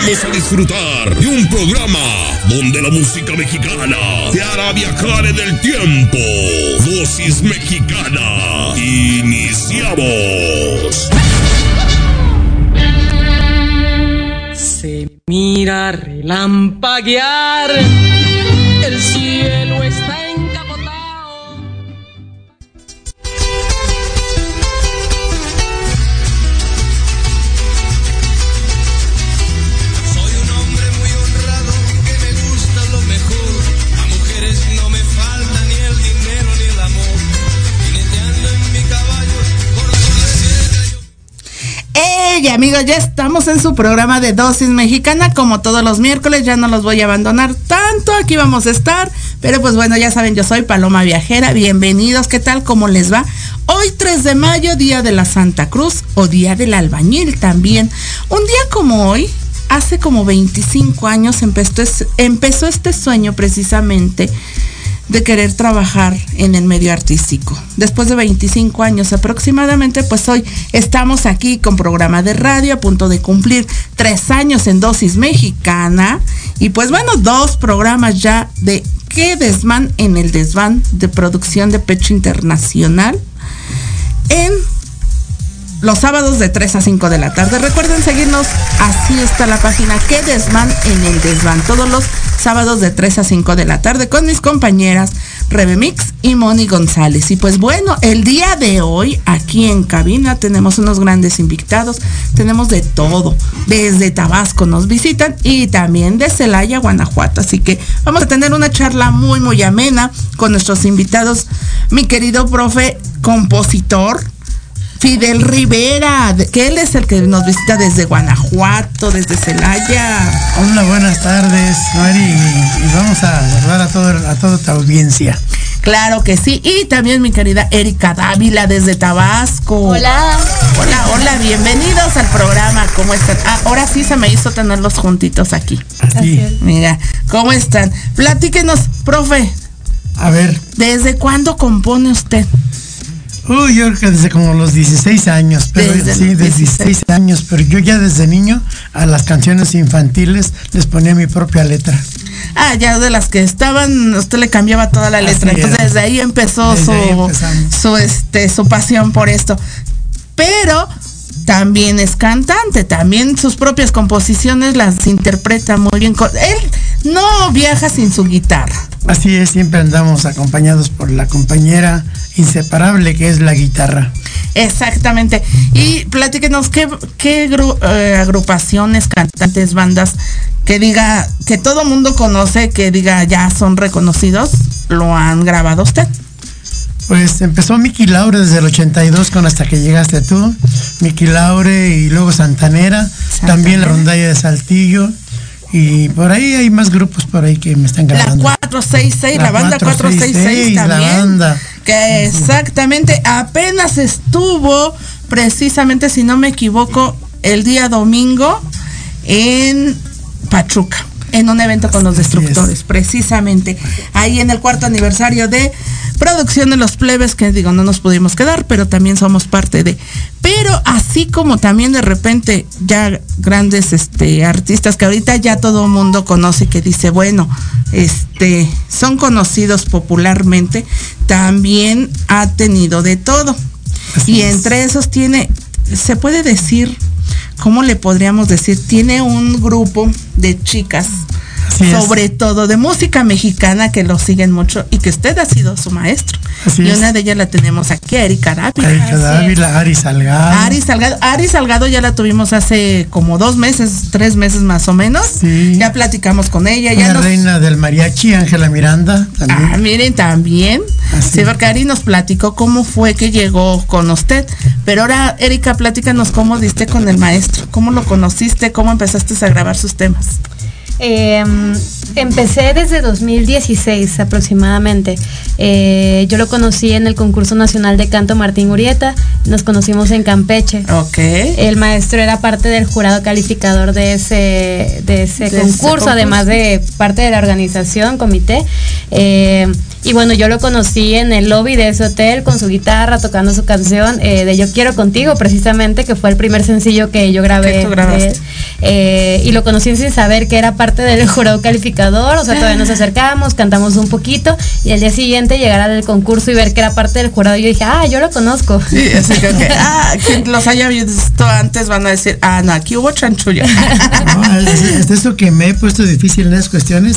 Invitamos a disfrutar de un programa donde la música mexicana te hará viajar en el tiempo. Dosis mexicana. Iniciamos. Se mira relampaguear, ¡Ey, amigos! Ya estamos en su programa de Dosis Mexicana, como todos los miércoles, ya no los voy a abandonar tanto, aquí vamos a estar, pero pues bueno, ya saben, yo soy Paloma Viajera, bienvenidos, ¿qué tal? ¿Cómo les va? Hoy 3 de mayo, Día de la Santa Cruz o Día del Albañil también. Un día como hoy, hace como 25 años empezó, empezó este sueño precisamente de querer trabajar en el medio artístico. Después de 25 años aproximadamente, pues hoy estamos aquí con programa de radio a punto de cumplir tres años en dosis mexicana y pues bueno, dos programas ya de qué desván en el desván de producción de pecho internacional en los sábados de 3 a 5 de la tarde. Recuerden seguirnos, así está la página Que Desván en el Desván, todos los sábados de 3 a 5 de la tarde con mis compañeras Rebe Mix y Moni González. Y pues bueno, el día de hoy aquí en cabina tenemos unos grandes invitados, tenemos de todo, desde Tabasco nos visitan y también de Celaya, Guanajuato. Así que vamos a tener una charla muy, muy amena con nuestros invitados, mi querido profe compositor, Fidel Rivera, que él es el que nos visita desde Guanajuato, desde Celaya. Hola, buenas tardes, Mari, y, y vamos a saludar a, todo, a toda tu audiencia. Claro que sí. Y también mi querida Erika Dávila desde Tabasco. Hola. Hola, hola, bienvenidos al programa. ¿Cómo están? Ah, ahora sí se me hizo tenerlos juntitos aquí. Así. Mira, ¿cómo están? Platíquenos, profe, A ver, ¿desde cuándo compone usted? Uy, yo creo que desde como los 16 años, pero Desde sí, desde 16. 16 años, pero yo ya desde niño a las canciones infantiles les ponía mi propia letra. Ah, ya de las que estaban, usted le cambiaba toda la letra. Entonces desde ahí empezó Desde su, ahí su este su pasión por esto. Pero también es cantante, también sus propias composiciones las interpreta muy bien. Él no viaja sin su guitarra. Así es, siempre andamos acompañados por la compañera inseparable que es la guitarra. Exactamente. Y platíquenos qué, qué gru- eh, agrupaciones, cantantes, bandas que diga, que todo mundo conoce, que diga ya son reconocidos, lo han grabado usted. Pues empezó Miki Laure desde el 82 con hasta que llegaste tú, Miki Laure y luego Santanera, también la rondalla de Saltillo y por ahí hay más grupos por ahí que me están La grabando. 466, la, La banda 466 466, la también. banda. Que exactamente apenas estuvo, precisamente si no me equivoco, el día domingo en Pachuca, en un evento con los destructores, precisamente. Ahí en el cuarto aniversario de producción de los plebes, que digo, no nos pudimos quedar, pero también somos parte de. Pero así como también de repente ya grandes este artistas que ahorita ya todo el mundo conoce que dice, bueno, este son conocidos popularmente, también ha tenido de todo. Así y entre esos tiene, se puede decir, ¿cómo le podríamos decir? Tiene un grupo de chicas Así es. sobre todo de música mexicana que lo siguen mucho y que usted ha sido su maestro. Así y es. una de ellas la tenemos aquí, Erika Dávila. Erika Dávila, Ari Salgado. Ari Salgado, Ari Salgado ya la tuvimos hace como dos meses, tres meses más o menos. Sí. Ya platicamos con ella, la nos reina del mariachi, Ángela Miranda, también. Ah, miren, también. Así. Sí, porque Ari nos platicó cómo fue que llegó con usted. Pero ahora, Erika, platícanos cómo diste con el maestro, cómo lo conociste, cómo empezaste a grabar sus temas. Eh, empecé desde 2016 aproximadamente. Eh, yo lo conocí en el concurso nacional de canto Martín Urieta. Nos conocimos en Campeche. Ok. El maestro era parte del jurado calificador de ese, de ese, De ese concurso, concurso. además de parte de la organización, comité. Eh, y bueno, yo lo conocí en el lobby de ese hotel con su guitarra, tocando su canción eh, de Yo Quiero Contigo, precisamente, que fue el primer sencillo que yo grabé. De. Eh, y lo conocí sin saber que era parte del jurado calificador, o sea, todavía nos acercamos, cantamos un poquito y al día siguiente llegar al concurso y ver que era parte del jurado, yo dije, ah, yo lo conozco. Sí, así que, que, ah, quien los haya visto antes van a decir, ah, no, aquí hubo chanchullo. No, es, es eso que me he puesto difícil en esas cuestiones.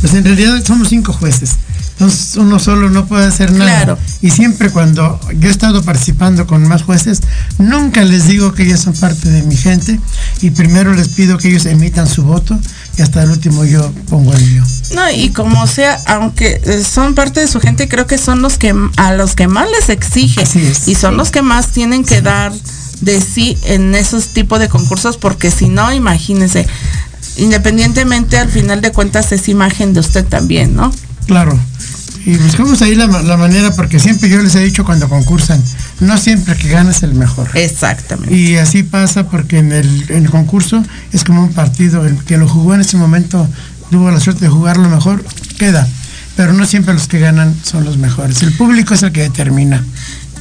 Pues en realidad somos cinco jueces. Entonces uno solo no puede hacer nada. Claro. Y siempre cuando yo he estado participando con más jueces, nunca les digo que ellos son parte de mi gente y primero les pido que ellos emitan su voto y hasta el último yo pongo el mío. No, y como sea, aunque eh, son parte de su gente, creo que son los que a los que más les exige y son los que más tienen que dar de sí en esos tipos de concursos, porque si no, imagínense, independientemente al final de cuentas es imagen de usted también, ¿no? Claro. Y buscamos ahí la, ma- la manera porque siempre yo les he dicho cuando concursan, no siempre que gana es el mejor. Exactamente. Y así pasa porque en el, en el concurso es como un partido, el que lo jugó en ese momento tuvo la suerte de jugarlo mejor, queda. Pero no siempre los que ganan son los mejores. El público es el que determina.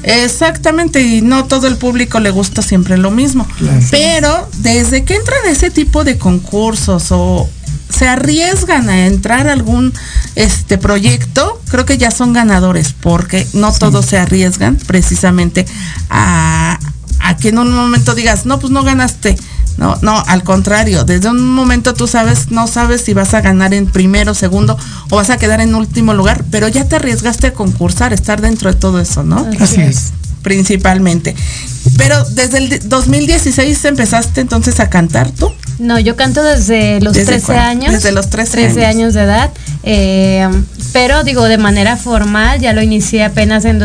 Exactamente, y no todo el público le gusta siempre lo mismo. Claro. Pero desde que entran ese tipo de concursos o se arriesgan a entrar a algún este proyecto, creo que ya son ganadores, porque no todos se arriesgan precisamente a, a que en un momento digas, no, pues no ganaste. No, no, al contrario, desde un momento tú sabes, no sabes si vas a ganar en primero, segundo o vas a quedar en último lugar, pero ya te arriesgaste a concursar, estar dentro de todo eso, ¿no? Así es. Principalmente. Pero desde el de- 2016 empezaste entonces a cantar tú. No, yo canto desde los ¿Desde 13 cuándo? años. Desde los 13 años. años de edad. eh, pero digo, de manera formal, ya lo inicié apenas en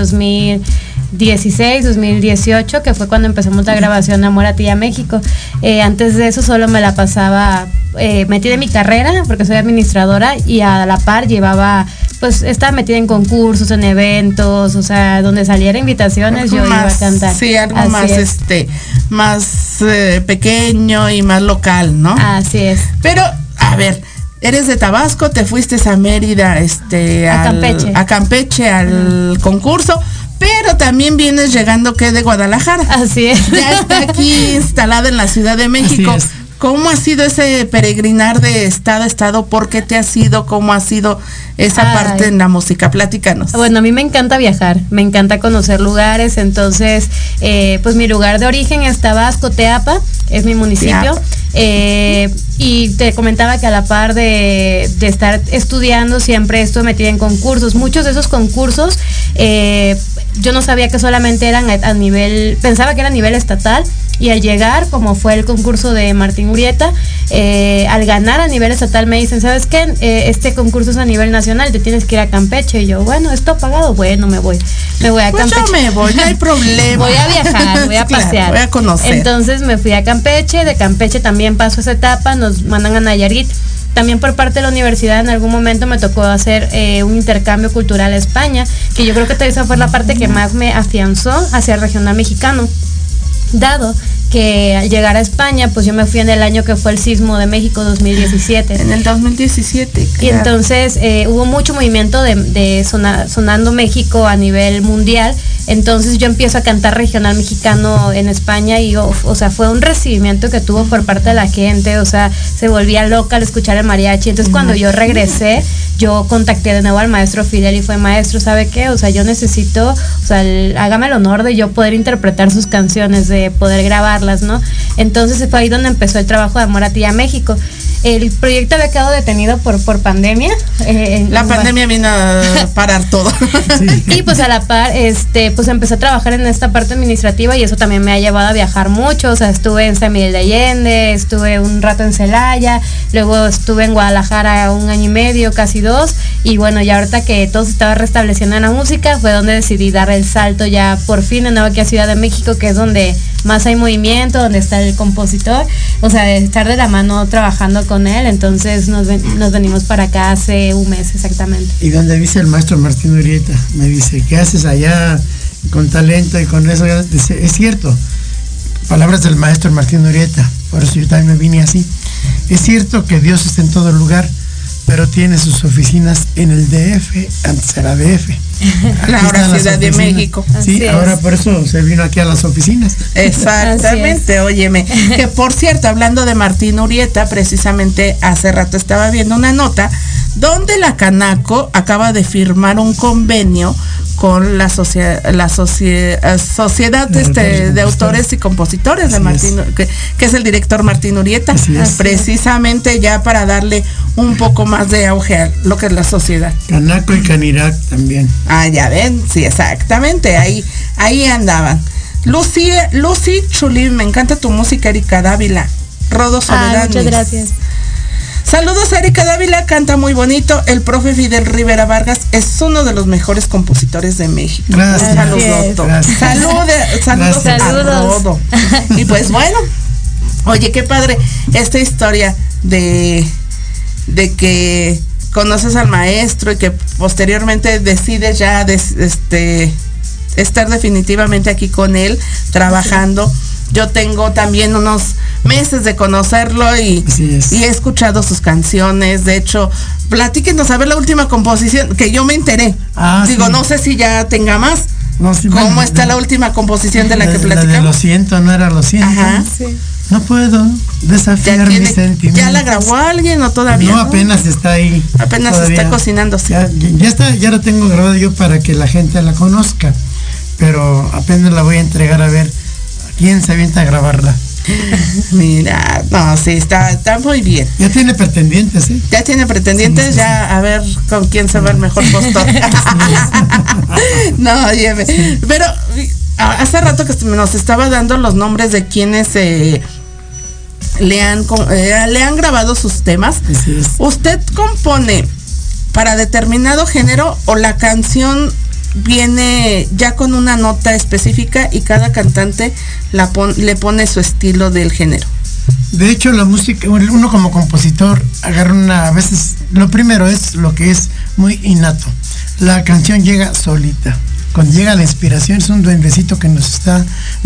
2016, 2018, que fue cuando empezamos la grabación Amor a ti a México. Eh, antes de eso solo me la pasaba eh, metida en mi carrera, porque soy administradora, y a la par llevaba, pues estaba metida en concursos, en eventos, o sea, donde saliera invitaciones, yo iba a cantar. Sí, algo Así más es. este, más eh, pequeño y más local, ¿no? Así es. Pero, a ver, eres de Tabasco, te fuiste a Mérida, este, A al- Campeche. a Campeche al concurso, pero también vienes llegando que de Guadalajara. Así es. Ya está aquí instalada en la Ciudad de México. es. ¿Cómo ha sido ese peregrinar de estado a estado? ¿Por qué te ha sido? ¿Cómo ha sido esa Ay. parte en la música? Platícanos. Bueno, a mí me encanta viajar, me encanta conocer lugares, entonces, eh, pues mi lugar de origen es Tabasco, Teapa, es mi municipio. Eh, y te comentaba que a la par de, de estar estudiando, siempre estuve metida en concursos. Muchos de esos concursos, eh, yo no sabía que solamente eran a, a nivel, pensaba que era a nivel estatal. Y al llegar, como fue el concurso de Martín Urieta, eh, al ganar a nivel estatal me dicen, ¿sabes qué? Eh, este concurso es a nivel nacional, te tienes que ir a Campeche. Y yo, bueno, ¿esto pagado? Bueno, me voy. Me voy a Pues Campeche. yo me voy, no hay problema. Voy a viajar, voy a Claro, pasear. voy a conocer. Entonces me fui a Campeche, de Campeche también paso esa etapa, nos mandan a Nayarit. También por parte de la universidad en algún momento me tocó hacer eh, un intercambio cultural a España, que yo creo que esa fue la parte que más me afianzó hacia el regional mexicano dado que al llegar a España, pues yo me fui en el año que fue el sismo de México 2017. En el 2017. Y claro. entonces eh, hubo mucho movimiento de, de sona- sonando México a nivel mundial. Entonces yo empiezo a cantar regional mexicano en España y o sea, fue un recibimiento que tuvo por parte de la gente, o sea, se volvía loca al escuchar el mariachi. Entonces cuando yo regresé, yo contacté de nuevo al maestro Fidel y fue maestro, ¿sabe qué? O sea, yo necesito, o sea, el- hágame el honor de yo poder interpretar sus canciones, de poder grabarlas, ¿no? Entonces fue ahí donde empezó el trabajo de Amor a ti a México. El proyecto había quedado detenido por, por pandemia. eh, La en- pandemia vino a parar todo. y pues a la par, este, pues empecé a trabajar en esta parte administrativa y eso también me ha llevado a viajar mucho. O sea, estuve en San Miguel de Allende, estuve un rato en Celaya, luego estuve en Guadalajara un año y medio, casi dos. Y bueno, ya ahorita que todo se estaba restableciendo en la música, fue donde decidí dar el salto ya por fin de nuevo aquí a Ciudad de México, que es donde más hay movimiento, donde está el compositor, o sea, de estar de la mano trabajando con él, entonces nos, ven- nos venimos para acá hace un mes exactamente. Y donde dice el maestro Martín Urieta, me dice, ¿qué haces allá con talento y con eso? Dice, es cierto, palabras del maestro Martín Urieta, por eso yo también me vine así. Es cierto que Dios está en todo lugar, pero tiene sus oficinas en el DF, antes era DF. Ahora Ciudad de. México. Sí, Así es. ahora por eso se vino aquí a las oficinas. Exactamente, óyeme. Que por cierto, hablando de Martín Urieta, precisamente hace rato estaba viendo una nota donde la Canaco acaba de firmar un convenio con la, socie- la socie- eh, Sociedad De este, Autores y de Autores y Compositores de Martín, que, que es el director Martín Urieta, Así es. precisamente ya para darle un poco más de auge a lo que es la sociedad. Canaco y Canirac también. Ah, ya ven, sí, exactamente, ahí, ahí andaban. Lucy, Lucy Chulín, me encanta tu música, Erika Dávila. Rodo Ay, Soledad. muchas gracias. Saludos a Erika Dávila, canta muy bonito. El profe Fidel Rivera Vargas es uno de los mejores compositores de México. Gracias. Un saludo. Gracias. Salude- saludos Gracias. a Saludos. Rodo. Y pues bueno, oye, qué padre esta historia de, de que conoces al maestro y que posteriormente decides ya des- este estar definitivamente aquí con él trabajando. Yo tengo también unos meses de conocerlo y, he escuchado sus canciones. De hecho, platíquenos a ver la última composición que yo me enteré. Ah, Digo, sí. no sé si ya tenga más. No, sí, ¿Cómo bueno, está de- la última composición de la que de lo platicamos? siento, no era lo siento. Ajá. No puedo ¿Ya, desafiar tiene- mis sentimientos. ¿Ya la grabó alguien o todavía? No, apenas está ahí. Apenas Todavía. está cocinándose. Ya, ya está, ya la tengo grabada yo para que la gente la conozca. Pero apenas la voy a entregar a ver quién se avienta a grabarla. Mira, no, sí, está, está muy bien. Ya tiene pretendientes, ¿eh? Ya tiene pretendientes, ya a ver con quién se va el mejor postor. no, óyeme. Pero hace rato que nos estaba dando los nombres de quienes eh, le, han, eh, le han grabado sus temas. ¿Usted compone para determinado género o la canción viene ya con una nota específica y cada cantante le pone su estilo del género? De hecho, la música, uno como compositor agarra una, a veces, lo primero es lo que es muy innato. La canción llega solita. Cuando llega la inspiración es un duendecito que nos está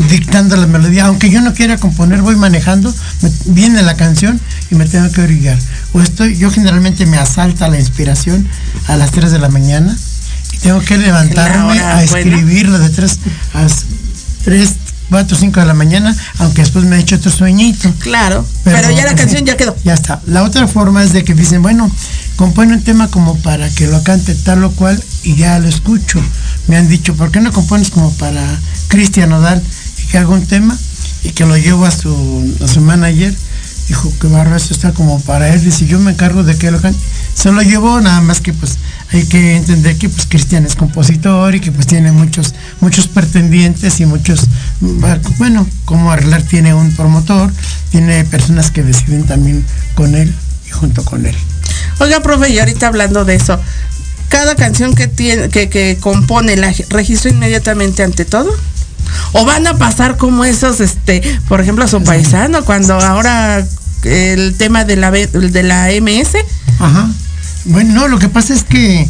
dictando la melodía. Aunque yo no quiera componer, voy manejando, me- viene la canción y me tengo que orillar. O estoy, yo generalmente me asalta la inspiración a las 3 de la mañana tengo que levantarme a buena. escribirlo de 3 a 3, 4, 5 de la mañana, aunque después me he hecho otro sueñito. Claro, pero, ya la canción ya quedó. Ya está. La otra forma es de que dicen, bueno, compone un tema como para que lo cante tal o cual y ya lo escucho. Me han dicho, ¿por qué no compones como para Cristian Nodal y que haga un tema y que lo llevo a su, a su manager? Dijo, que barro, esto está como para él. Dice, yo me encargo de que lo cante. Se lo llevó, nada más que pues hay que entender que pues Cristian es compositor y que pues tiene muchos, muchos pretendientes y muchos, bueno, como arreglar tiene un promotor, tiene personas que deciden también con él y junto con él. Oiga, profe, y ahorita hablando de eso, cada canción que tiene, que, que compone la registra inmediatamente ante todo. O van a pasar como esos, este, por ejemplo, su paisano, cuando ahora el tema de la de la MS, Ajá. Bueno, no, lo que pasa es que,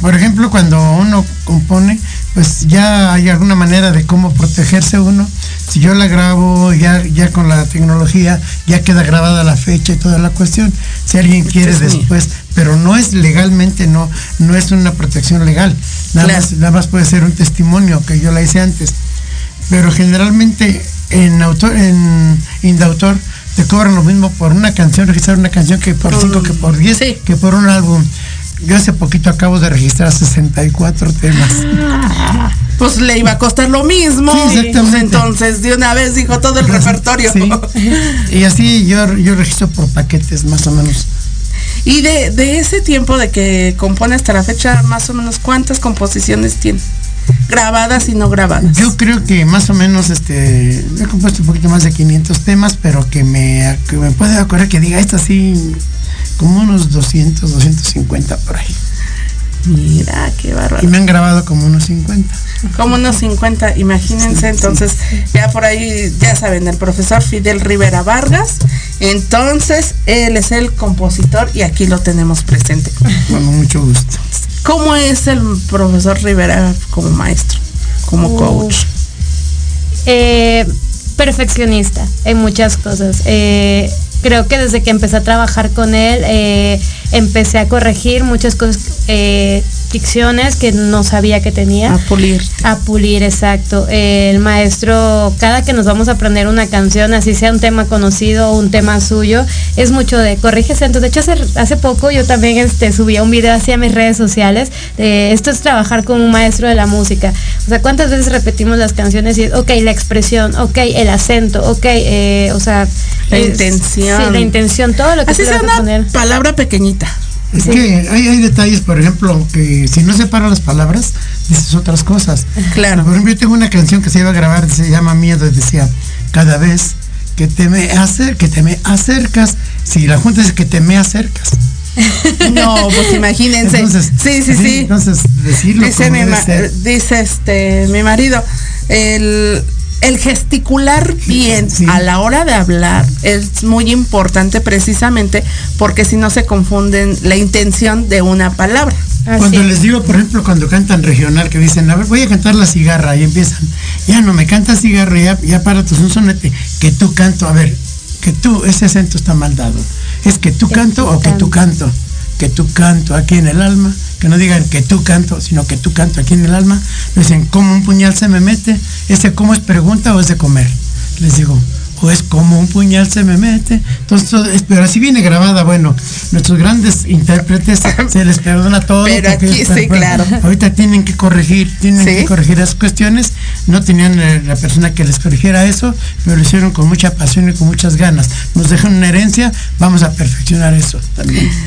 por ejemplo, cuando uno compone, pues ya hay alguna manera de cómo protegerse uno. Si yo la grabo ya, ya con la tecnología, ya queda grabada la fecha y toda la cuestión. Si alguien quiere es mío. después, pero no es legalmente, no, no es una protección legal. Nada, Claro. más, nada más puede ser un testimonio que yo la hice antes. Pero generalmente en autor, en Indautor te cobran lo mismo por una canción, registrar una canción que por Por- cinco, que por diez, sí. que por un álbum. Yo hace poquito acabo de registrar 64 temas. pues le iba a costar lo mismo. Sí, exactamente. Entonces, de una vez dijo todo el repertorio. Sí. Y así yo, yo registro por paquetes más o menos. Y de, de ese tiempo de que compone hasta la fecha, más o menos, ¿cuántas composiciones tiene? Grabadas y no grabadas. Yo creo que más o menos este he compuesto un poquito más de 500 temas, pero que me, que me puede acordar que diga esta sí como unos 200, 250 por ahí. Mira, qué Y bárbaro. me han grabado como unos 50. Como unos 50, imagínense. Entonces, ya por ahí, ya saben, el profesor Fidel Rivera Vargas. Entonces, él es el compositor y aquí lo tenemos presente. Con mucho gusto. ¿Cómo es el profesor Rivera como maestro, como Uh, coach? Eh, perfeccionista en muchas cosas. Eh, creo que desde que empecé a trabajar con él, eh, empecé a corregir muchas cosas, que no sabía que tenía. A pulir. A pulir, exacto. El maestro, cada que nos vamos a aprender una canción, así sea un tema conocido o un tema suyo, es mucho de corrige acento. De hecho, hace, hace poco yo también este, subía un video hacia mis redes sociales. de esto es trabajar con un maestro de la música. O sea, ¿cuántas veces repetimos las canciones y es, ok, la expresión, ok, el acento, ok, eh, o sea... La es- intención. Sí, la intención, todo lo que Así sea una poner. palabra pequeñita. Es que hay, hay detalles, por ejemplo, que si no separas las palabras, dices otras cosas. Claro. Por ejemplo, yo tengo una canción que se iba a grabar, se llama Miedo, y decía, cada vez que te me acer que te me acercas, si la junta es que te me acercas. No, pues imagínense. Entonces, sí, sí, sí. Entonces, decirlo dice, como mi, debe ma- ser. dice este mi marido, el, el gesticular bien sí. a la hora de hablar es muy importante precisamente porque si no se confunden la intención de una palabra. Así Cuando es. les digo, por ejemplo, cuando cantan regional, que dicen, a ver, voy a cantar la cigarra, y empiezan, ya no me canta cigarra, ya, ya para tu un sonete, que tú canto, a ver, que tú, ese acento está mal dado. Es que tú Que canto tú o que tú canto, que tú canto aquí en el alma, que no digan que tú canto, sino que tú canto aquí en el alma. Dicen, ¿cómo un puñal se me mete? ¿Ese cómo es pregunta o es de comer? Les digo, o es como un puñal se me mete. Entonces, todo es- pero así viene grabada, bueno, nuestros grandes intérpretes se les perdona todo. Pero aquí ellos- sí, pero claro. Ahorita tienen que corregir, tienen Sí. que corregir esas cuestiones. No tenían eh, la persona que les corrigiera eso, pero lo hicieron con mucha pasión y con muchas ganas. Nos dejan una herencia, vamos a perfeccionar eso también.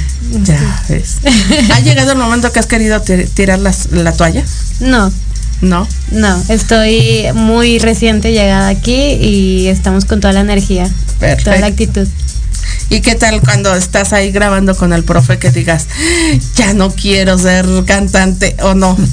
Ya ves. ¿Ha llegado el momento que has querido tir- tirar las- la toalla? No, No. no, estoy muy reciente llegada aquí y estamos con toda la energía, Perfecto. toda la actitud. ¿Y qué tal cuando estás ahí grabando con el profe que digas, ya no quiero ser cantante o no?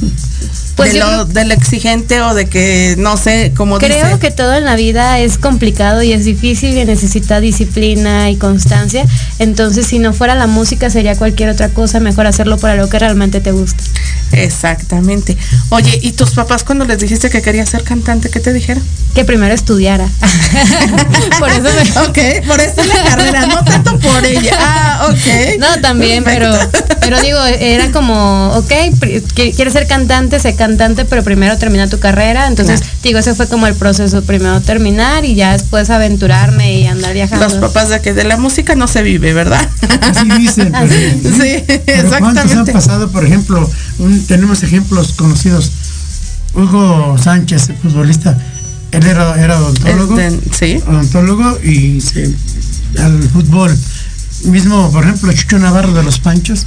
Pues de, lo, exigente o de que, no sé, como Creo dice, que todo en la vida es complicado y es difícil y necesita disciplina y constancia. Entonces, si no fuera la música, sería cualquier otra cosa. Mejor hacerlo para lo que realmente te gusta. Exactamente. Oye, ¿y tus papás cuando les dijiste que querías ser cantante, qué te dijeron? Que primero estudiara. por eso me- Ok, por eso la carrera, no tanto por ella. Ah, ok. No, también, pero, Perfecto. pero digo, era como, ok, quieres ser cantante, sé cantante, pero primero termina tu carrera. Entonces, Claro. digo, ese fue como el proceso, primero terminar y ya después aventurarme y andar viajando. Los papás de que de la música no se vive, ¿verdad? Así dicen. pero- Sí, Pero ¿cuántos han exactamente. pasado, por ejemplo, un- tenemos ejemplos conocidos. Hugo Sánchez, futbolista, él era, era odontólogo, El de- sí. odontólogo y se, al fútbol. Mismo, por ejemplo, Chucho Navarro de los Panchos,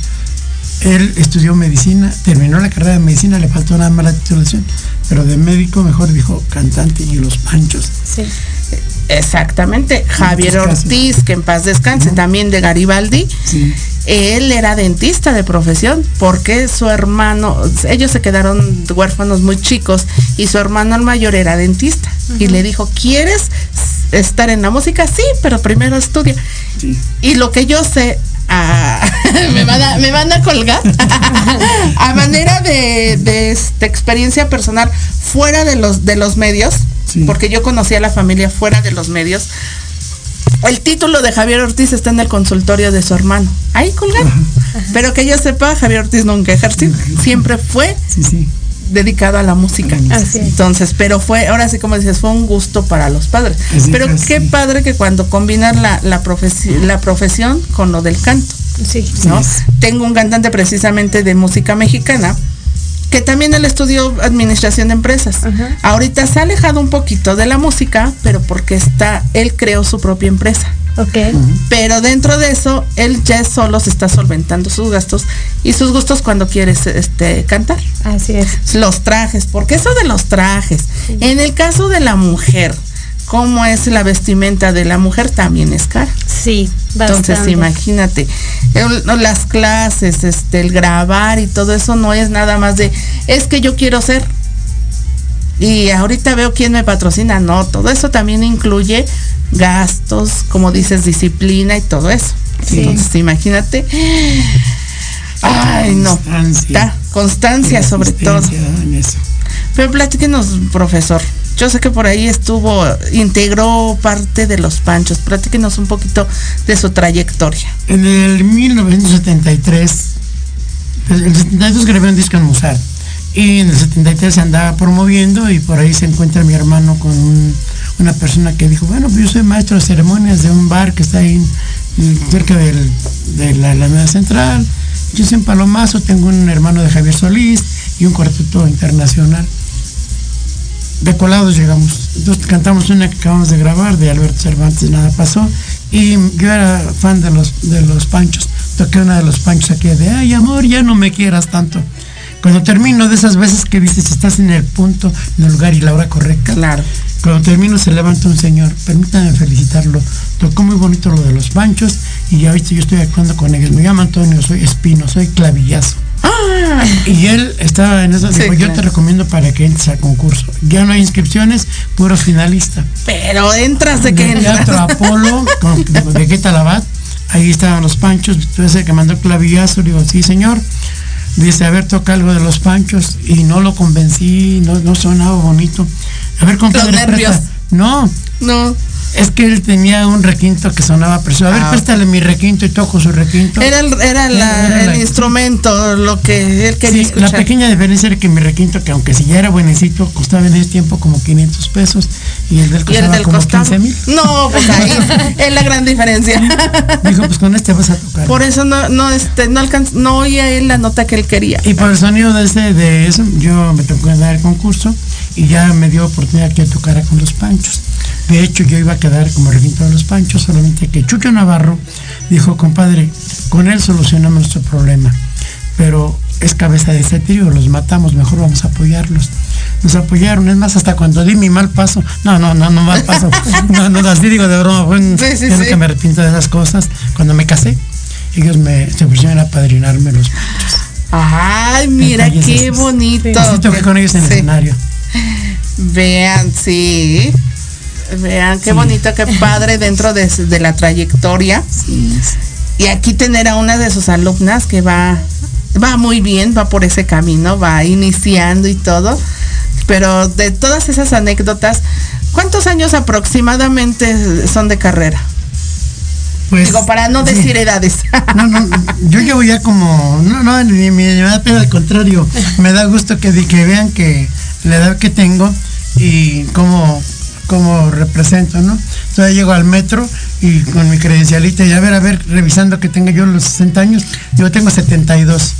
él estudió medicina, terminó la carrera de medicina, le faltó nada más la titulación, pero de médico mejor dijo cantante y los Panchos. Sí. Exactamente. Javier. Ortiz, que en paz descanse, también de Garibaldi. Sí. Él era dentista de profesión porque su hermano, ellos se quedaron huérfanos muy chicos y su hermano el mayor era dentista. Y le dijo, ¿quieres estar en la música? Sí, pero primero estudia. Sí. Y lo que yo sé, ah, me, van a, me van a colgar a manera de, de, este, experiencia personal fuera de los, de los medios, Sí. porque yo conocí a la familia fuera de los medios. El título de Javier Ortiz está en el consultorio de su hermano. Ahí colgado. Pero que yo sepa, Javier Ortiz nunca ejerció. Siempre fue Sí, sí. Dedicado a la música. Así es. Entonces, pero fue, ahora sí como dices, fue un gusto para los padres. Pero qué padre que cuando combinan la, la, profesi- la profesión con lo del canto. Sí. ¿no? Sí. Tengo un cantante precisamente de música mexicana que también él estudió administración de empresas. Ahorita se ha alejado un poquito de la música, pero porque está, él creó su propia empresa. Ok. Pero dentro de eso, él ya solo se está solventando sus gastos y sus gustos cuando quieres este, cantar. Así es. Los trajes, porque eso de los trajes, en el caso de la mujer, cómo es la vestimenta de la mujer también es cara. Sí, Entonces, bastante. imagínate, el- no, las clases, este, el grabar y todo eso no es nada más de, es que yo quiero ser. Y ahorita veo quién me patrocina. No, todo eso también incluye gastos, como dices, disciplina y todo eso. Sí. Entonces, imagínate. Ay, no. Constancia. Ta- constancia sobre todo. en eso. Pero platíquenos, profesor. Yo sé que por ahí estuvo, integró parte de los panchos. Platíquenos un poquito de su trayectoria. En el 1973, pues, en el 72 grabé un disco en Musar. Y en el 73 se andaba promoviendo y por ahí se encuentra mi hermano con un- una persona que dijo, bueno, pues yo soy maestro de ceremonias de un bar que está ahí en- cerca del- de la Alameda Central. Yo soy en Palomazo, tengo un hermano de Javier Solís y un cuarteto internacional. De colados llegamos. Entonces cantamos una que acabamos de grabar de Alberto Cervantes, nada pasó. Y yo era fan de los, de los panchos. Toqué una de los panchos aquí de, ay amor, ya no me quieras tanto. Cuando termino de esas veces que dices, estás en el punto, en el lugar y la hora correcta. Claro. Cuando termino se levanta un señor, permítame felicitarlo. Tocó muy bonito lo de los panchos y ya viste, yo estoy actuando con ellos. Me llamo Antonio, soy espino, soy clavillazo. Y él estaba en eso, Sí, dijo, yo te recomiendo para que entres al concurso. Ya no hay inscripciones, puros finalistas. Pero entras de el Teatro entras. Apolo, con, de, de Guetta Labat, ahí estaban los panchos, entonces el que mandó el clavillazo, digo, sí señor. Dice, a ver, toca algo de los panchos, y no lo convencí, no, no sonaba bonito. A ver, compadre, Los nervios. presta. No, No. es que él tenía un requinto que sonaba precioso. A ver, Ah. préstale mi requinto y toco su requinto. Era el, era la- Era la- el instrumento, lo que él quería Sí, la pequeña diferencia era que mi requinto, que aunque si ya era buenecito, costaba en ese tiempo como 500 pesos y el del costaba el del como costado. 15 mil. No, pues ahí es la gran diferencia. Dijo, pues con este vas a tocar. Por eso no, no, este, no alcanz- no oía él la nota que él quería. Y por el sonido de, ese, de eso, yo me tocó dar el concurso y ya me dio oportunidad que tocara con los panchos. De hecho, yo iba a quedar como requinto de los panchos, solamente que Chucho Navarro dijo, compadre, con él solucionamos nuestro problema. Pero es cabeza de ese trío, los matamos, mejor vamos a apoyarlos. Nos apoyaron, es más, hasta cuando di mi mal paso, no, no, no, no mal paso, no, no, así digo de broma, fue un, Sí, sí, yo sí. que me arrepiento de esas cosas. Cuando me casé, ellos me, se pusieron a padrinarme los panchos. Ay, mira Detalles qué bonito. Así toqué con ellos en el escenario. Vean, sí. Vean qué Sí. bonito, qué padre dentro de, la trayectoria. Y aquí tener a una de sus alumnas que va, va muy bien, va por ese camino, va iniciando y todo. Pero de todas esas anécdotas, ¿cuántos años aproximadamente son de carrera? Pues, Digo, para no sí. decir edades. No, no, yo llevo ya como, no, no, ni me, me da pena, al contrario, me da gusto que, que vean que la edad que tengo y cómo, cómo represento, ¿no? Entonces llego al metro y con mi credencialita y a ver, a ver, revisando que tenga yo los 60 años, yo tengo 72.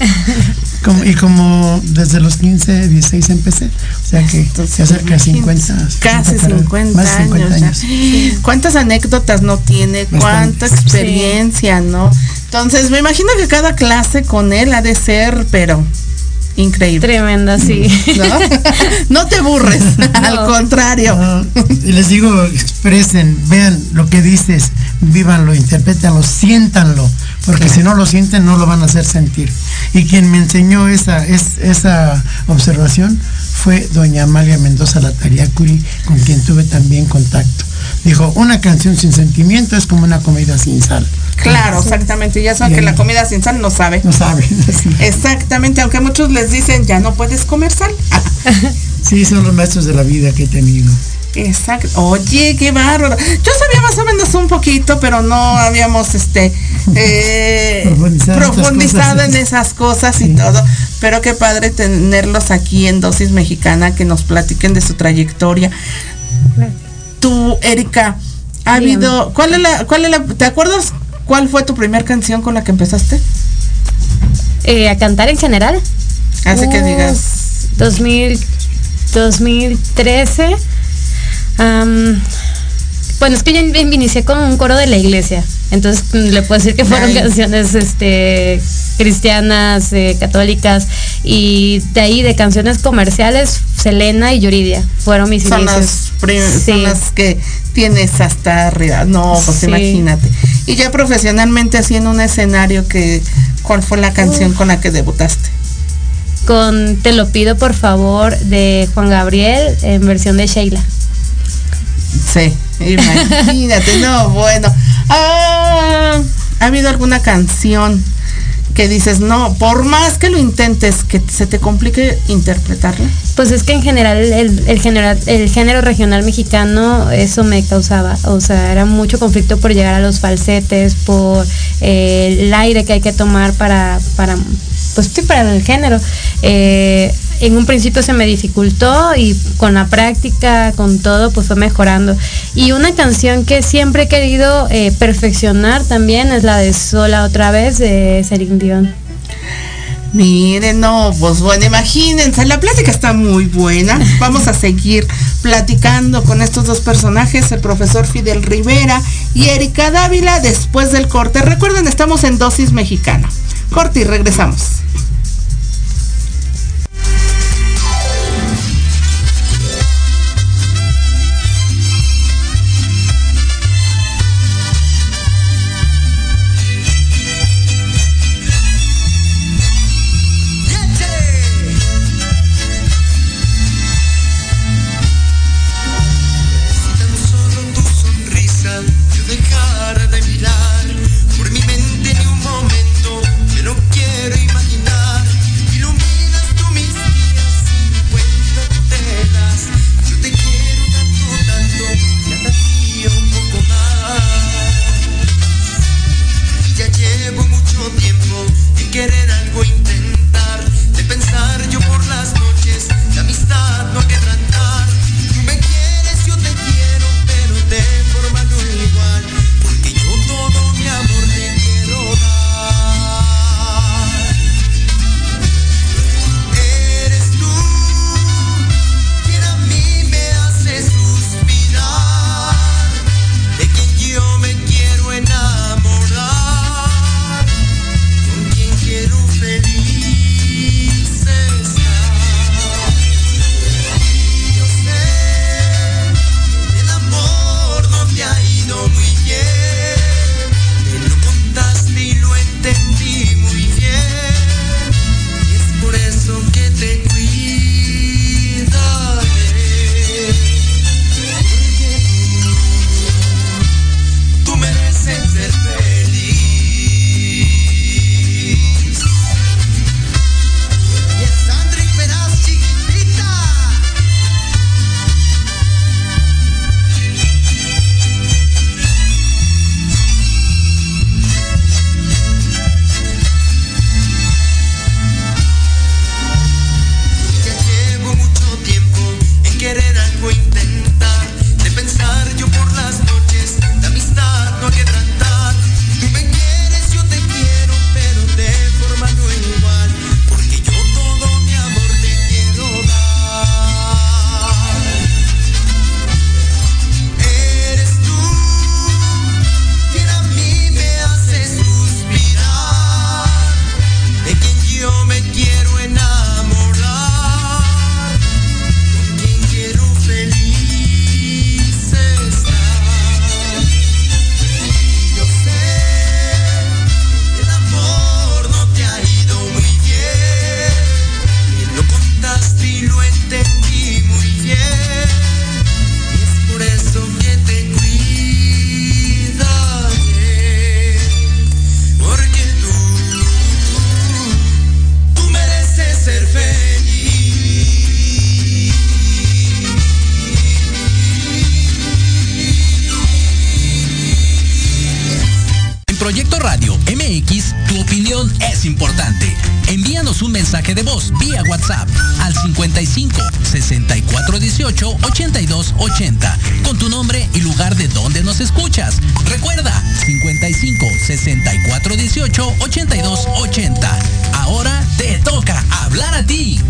Como- y como desde los 15, 16 empecé, o sea que se acerca a 50. Casi 50, 50, más de 50 años. ya. ¿Cuántas anécdotas no tiene? ¿Cuánta Bastantes. experiencia, no? Entonces, me imagino que cada clase con él ha de ser, pero increíble. Tremenda, sí. ¿No? no te burres, al contrario. No, y les digo, expresen, vean lo que dices, vívanlo, interprétanlo, siéntanlo, porque si no lo sienten no lo van a hacer sentir. Y quien me enseñó esa, es, esa observación fue doña Amalia Mendoza Latariacuri, con quien tuve también contacto. Dijo, una canción sin sentimiento es como una comida sin sal. Claro, exactamente. Ya saben que la comida sin sal no sabe. No saben. Exactamente, aunque muchos les dicen ya no puedes comer sal. Sí, son los maestros de la vida que he tenido. Exacto. Oye, qué bárbaro. Yo sabía más o menos un poquito, pero no habíamos este eh, Profundizado en profundizado esas cosas y Sí. todo. Pero qué padre tenerlos aquí en Dosis Mexicana, que nos platiquen de su trayectoria. Tú, Erika, ha habido. ¿Cuál es la, cuál es la, ¿Te acuerdas cuál fue tu primer canción con la que empezaste? Eh, a cantar en general. Así que digas. 2000, 2013. am, bueno, es que yo in- inicié con un coro de la iglesia. Entonces mm, le puedo decir que fueron canciones este, cristianas, eh, católicas y de ahí de canciones comerciales, Selena y Yuridia fueron mis Son inicios. las, Sí. son las que tienes hasta arriba. No, pues Sí. imagínate. Y ya profesionalmente así en un escenario que ¿cuál fue la canción con la que debutaste? Con Te lo pido por favor de Juan Gabriel en versión de Sheila. Sí, imagínate, no, bueno. Ah, ¿Ha habido alguna canción que dices, no, por más que lo intentes, que se te complique interpretarla? Pues es que en general el, el, genera- el género regional mexicano eso me causaba, o sea, era mucho conflicto por llegar a los falsetes, por eh, el aire que hay que tomar para, para pues sí, para el género. Eh, en un principio se me dificultó y con la práctica, con todo, pues fue mejorando. Y una canción que siempre he querido eh, perfeccionar también es la de Sola otra vez de Celine Dion. Miren, no, pues bueno, imagínense, la plática está muy buena. Vamos a seguir platicando con estos dos personajes, el profesor Fidel Rivera y Erika Dávila, después del corte. Recuerden, estamos en dosis mexicana. Corte y regresamos. 5418-8280 con tu nombre y lugar de donde nos escuchas. Recuerda, 55 6418 8280. Ahora te toca hablar a ti.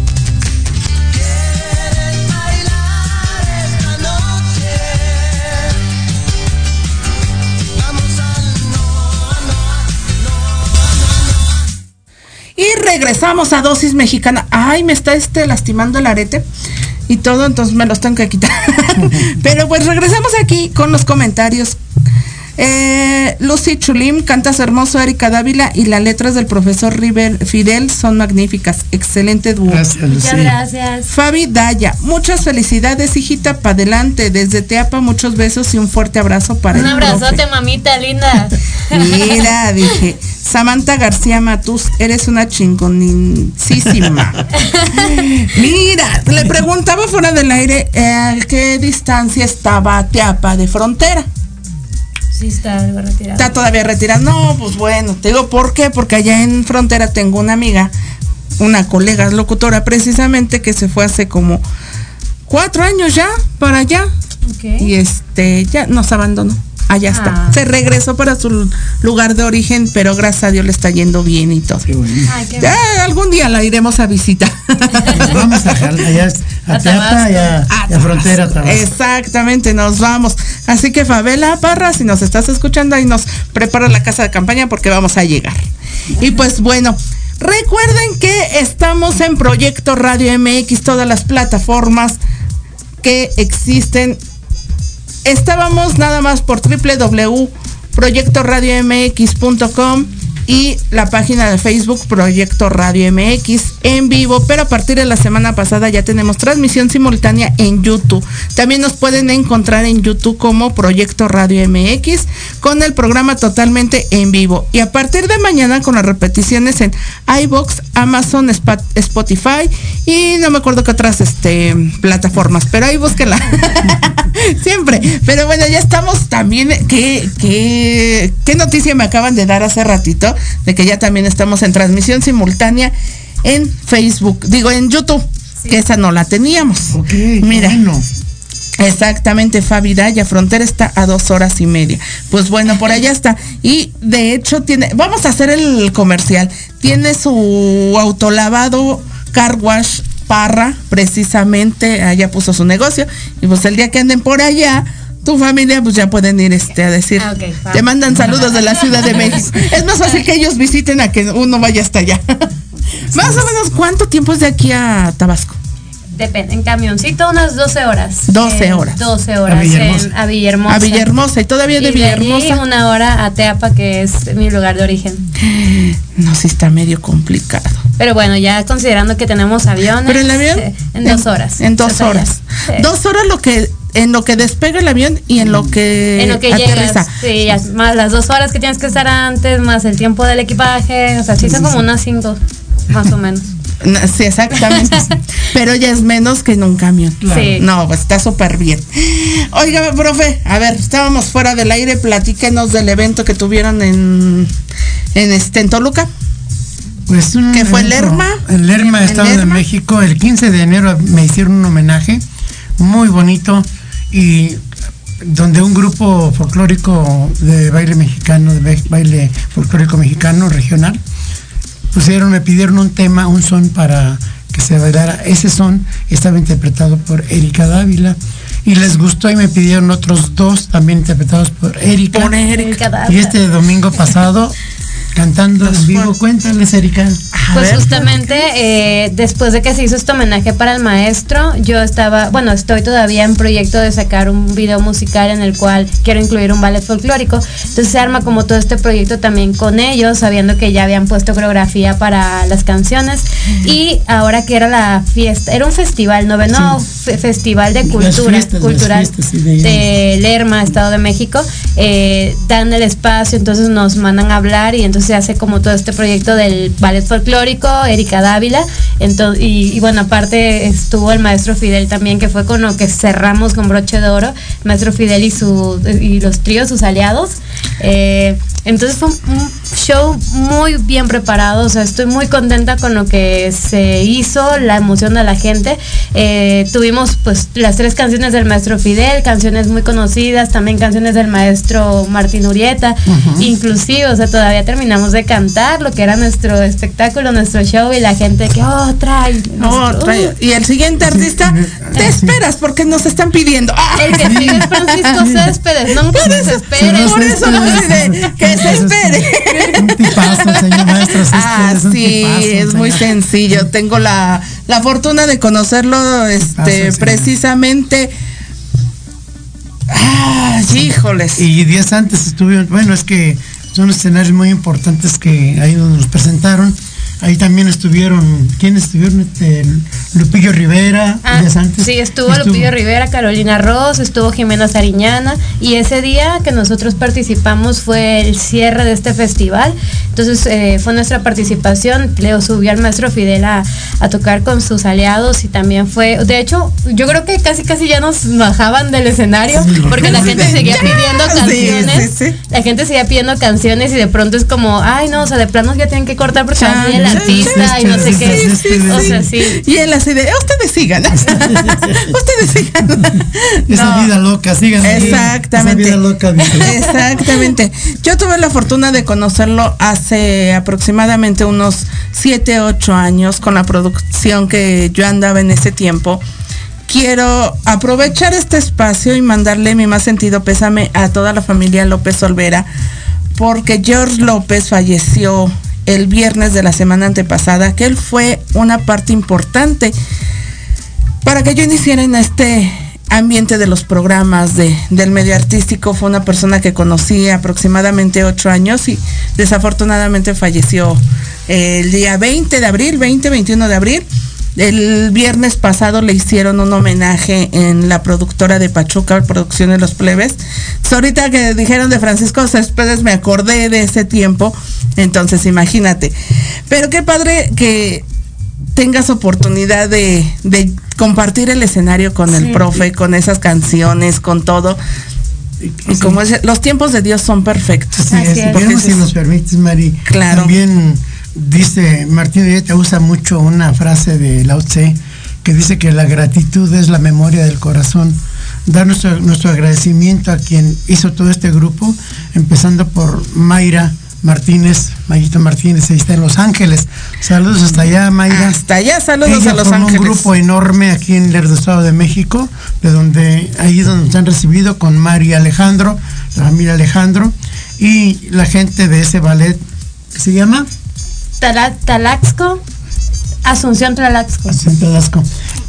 Y regresamos a dosis mexicana. Ay, me está este lastimando el arete y todo, entonces me los tengo que quitar. Pero pues regresamos aquí con los comentarios. Eh, Lucy Chulim, cantas hermoso, Erika Dávila y las letras del profesor River Fidel son magníficas. Excelente dúo. Gracias, Muchas Lucía. gracias. Fabi Daya, muchas felicidades, hijita, pa' adelante. Desde Teapa, muchos besos y un fuerte abrazo para Un el abrazote, profe. mamita linda. Mira, dije, Samantha García Matus, eres una chingonicísima. Mira, le preguntaba fuera del aire eh, a qué distancia estaba Teapa de frontera. Sí, está algo retirado. Está todavía retirada. No, pues bueno, te digo por qué, porque allá en frontera tengo una amiga, una colega locutora precisamente que se fue hace como cuatro años ya para allá y este ya nos abandonó. Allá está. Ah. Se regresó para su lugar de origen, pero gracias a Dios le está yendo bien y todo. Qué bonito. Ay, qué algún día la iremos a visitar. Nos vamos a allá a A Teapa y a, Ah, y Frontera. Tabasco. Exactamente, nos vamos. Así que Fabela Parra, si nos estás escuchando, ahí nos prepara la casa de campaña porque vamos a llegar. Y pues bueno, recuerden que estamos en Proyecto Radio MX, todas las plataformas que existen. Estábamos nada más por www.proyectoradiomx.com y la página de Facebook Proyecto Radio MX en vivo, pero a partir de la semana pasada ya tenemos transmisión simultánea en YouTube. También nos pueden encontrar en YouTube como Proyecto Radio MX con el programa totalmente en vivo. Y a partir de mañana con las repeticiones en iBox, Amazon, Spotify y no me acuerdo qué otras este, plataformas, pero ahí búsquenla. Siempre. Pero bueno, ya estamos también. ¿qué, qué, qué noticia me acaban de dar hace ratito? De que ya también estamos en transmisión simultánea en Facebook. Digo, en YouTube. Que esa no la teníamos. Ok, Mira. bueno. Exactamente, Fabi Daya, Frontera está a dos horas y media. Pues bueno, por allá está. Y de hecho tiene, vamos a hacer el comercial. Tiene su autolavado car wash Parra, precisamente, allá puso su negocio. Y pues el día que anden por allá, tu familia, pues ya pueden ir este a decir. Ah, te mandan saludos de la Ciudad de México. Es más fácil que ellos visiten a que uno vaya hasta allá. Más o menos, ¿cuánto tiempo es de aquí a Tabasco? Depende, en camioncito unas 12 horas. 12 Eh, horas. 12 horas A Villahermosa. en- a Villahermosa. A Villahermosa y todavía de Y de allí Villahermosa. una hora a Teapa, que es mi lugar de origen. No, sí está medio complicado. Pero bueno, ya considerando que tenemos aviones. Pero el avión eh, en dos horas. En dos horas. Sí. Dos horas lo que en lo que despega el avión y en lo que En lo que aterriza. llegas, sí, ya, más las dos horas que tienes que estar antes, más el tiempo del equipaje, o sea, sí son como unas cinco, más o menos. No, Sí, exactamente. Pero ya es menos que en un camión. Sí. No, pues está súper bien. Oiga, profe, a ver, estábamos fuera del aire, platíquenos del evento que tuvieron en, en este en Toluca. Pues un ¿Qué fue, evento Lerma? En Lerma, ¿En Estado de Lerma? México. El 15 de enero me hicieron un homenaje muy bonito y donde un grupo folclórico de baile mexicano, de ba- baile folclórico mexicano regional, pusieron, me pidieron un tema, un son para que se bailara. Ese son estaba interpretado por Erika Dávila y les gustó y me pidieron otros dos también interpretados por Erika. Por Erika. Y este domingo pasado, cantando en vivo, cuéntales, Erika. A Pues ver, justamente eh, después de que se hizo este homenaje para el maestro, yo estaba, bueno, estoy todavía en proyecto de sacar un video musical en el cual quiero incluir un ballet folclórico. Entonces se arma como todo este proyecto también con ellos, sabiendo que ya habían puesto coreografía para las canciones. Y ahora que era la fiesta, era un festival, noveno fe- festival de cultura fiestas, cultural fiestas, sí, de- de Lerma, Estado de México, eh, dan el espacio, entonces nos mandan a hablar y entonces se hace como todo este proyecto del ballet folclórico, Erika Dávila, y, bueno, aparte estuvo el maestro Fidel también, que fue con lo que cerramos con broche de oro, maestro Fidel y, su, y los tríos, sus aliados. Eh, entonces fue un show muy bien preparado, o sea, estoy muy contenta con lo que se hizo, la emoción de la gente. Eh, tuvimos pues las tres canciones del maestro Fidel, canciones muy conocidas, también canciones del maestro Martín Urieta, inclusive, o sea, todavía terminamos de cantar lo que era nuestro espectáculo, nuestro show y la gente que, oh, trae. no, nuestro- trae- y el siguiente artista, te esperas porque nos están pidiendo. El que sigue es Francisco Céspedes, no por eso dice que se espere. Un tipazo, señor maestro. Ah, Céspedes, un sí, tipazo, es muy sencillo. Tengo la, la fortuna de conocerlo este, sí. precisamente. Ah, híjoles. Y días antes estuvieron, bueno, es que son escenarios muy importantes que ahí donde nos presentaron. Ahí también estuvieron, ¿quiénes estuvieron? Este, Lupillo Rivera, Ah, días antes. sí, estuvo, Lupillo Rivera, Carolina Ross, estuvo Jimena Sariñana y ese día que nosotros participamos fue el cierre de este festival. Entonces eh, fue nuestra participación. Leo subió al maestro Fidel a, a tocar con sus aliados y también fue, de hecho, yo creo que casi casi ya nos bajaban del escenario Sí, porque la gente seguía pidiendo canciones. sí, sí. La gente seguía pidiendo canciones y de pronto es como, ay no, o sea, de plano ya tienen que cortar porque Chan, artista y no sé qué. sí, sí, O sí. sea, sí. Y él así de, ustedes sigan. ustedes sigan. Esa No. vida loca, sigan. Exactamente. Esa vida loca. dice. Exactamente. Yo tuve la fortuna de conocerlo hace aproximadamente unos 7, 8 años con la producción que yo andaba en ese tiempo. Quiero aprovechar este espacio y mandarle mi más sentido pésame a toda la familia López Olvera, porque George López falleció el viernes de la semana antepasada, que él fue una parte importante para que yo iniciara en este ambiente de los programas de, del medio artístico. Fue una persona que conocí aproximadamente ocho años y desafortunadamente falleció eh, el día 20 de abril, 20-21 de abril. El viernes pasado le hicieron un homenaje en la productora de Pachuca, Producciones Los Plebes. Ahorita que dijeron de Francisco Céspedes me acordé de ese tiempo, entonces imagínate. Pero qué padre que tengas oportunidad de, de compartir el escenario con el profe, con esas canciones, con todo. Y como es, los tiempos de Dios son perfectos. Así Así es. Bueno, si nos permites, Mari. Claro. También dice Martín te usa mucho una frase de Lao Tse que dice que la gratitud es la memoria del corazón. Dar nuestro, nuestro agradecimiento a quien hizo todo este grupo, empezando por Mayra Martínez, Mayito Martínez, ahí está en Los Ángeles. Saludos hasta allá, Mayra. Hasta allá, saludos Ella a Los Ángeles. un grupo enorme aquí en el Estado de México, de donde ahí es donde nos han recibido con Mari Alejandro, la familia Alejandro, y la gente de ese ballet, ¿qué se llama? Tala- Talaxco, Asunción Tlaxco. Asiento Dasco.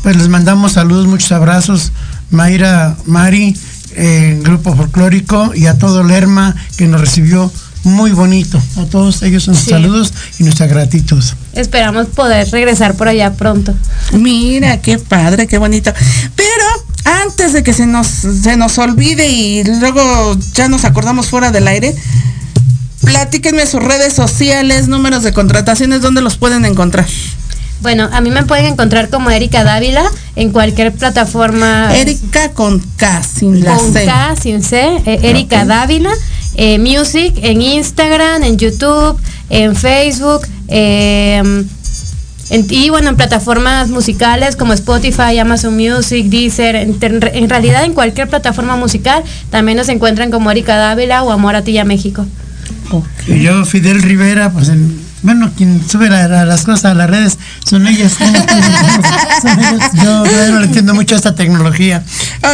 Pues les mandamos saludos, muchos abrazos, Mayra, Mari, eh, Grupo Folclórico y a todo Lerma que nos recibió muy bonito. A todos ellos nuestros Sí. saludos y nuestra gratitud. Esperamos poder regresar por allá pronto. Mira, qué padre, qué bonito. Pero antes de que se nos, se nos olvide y luego ya nos acordamos fuera del aire, platíquenme sus redes sociales, números de contrataciones, ¿dónde los pueden encontrar? Bueno, a mí me pueden encontrar como Erika Dávila en cualquier plataforma. Erika con K, sin la con C. K, sin C, eh, Erika Dávila, eh, Music en Instagram, en YouTube, en Facebook, eh, en- y bueno, en plataformas musicales como Spotify, Amazon Music, Deezer, en, en realidad en cualquier plataforma musical también nos encuentran como Erika Dávila o Amor a ti y Y yo, Fidel Rivera, pues en- bueno, quien sube la- la- las cosas a las redes son ellas. Son ellas. Yo no le entiendo mucho a esta tecnología.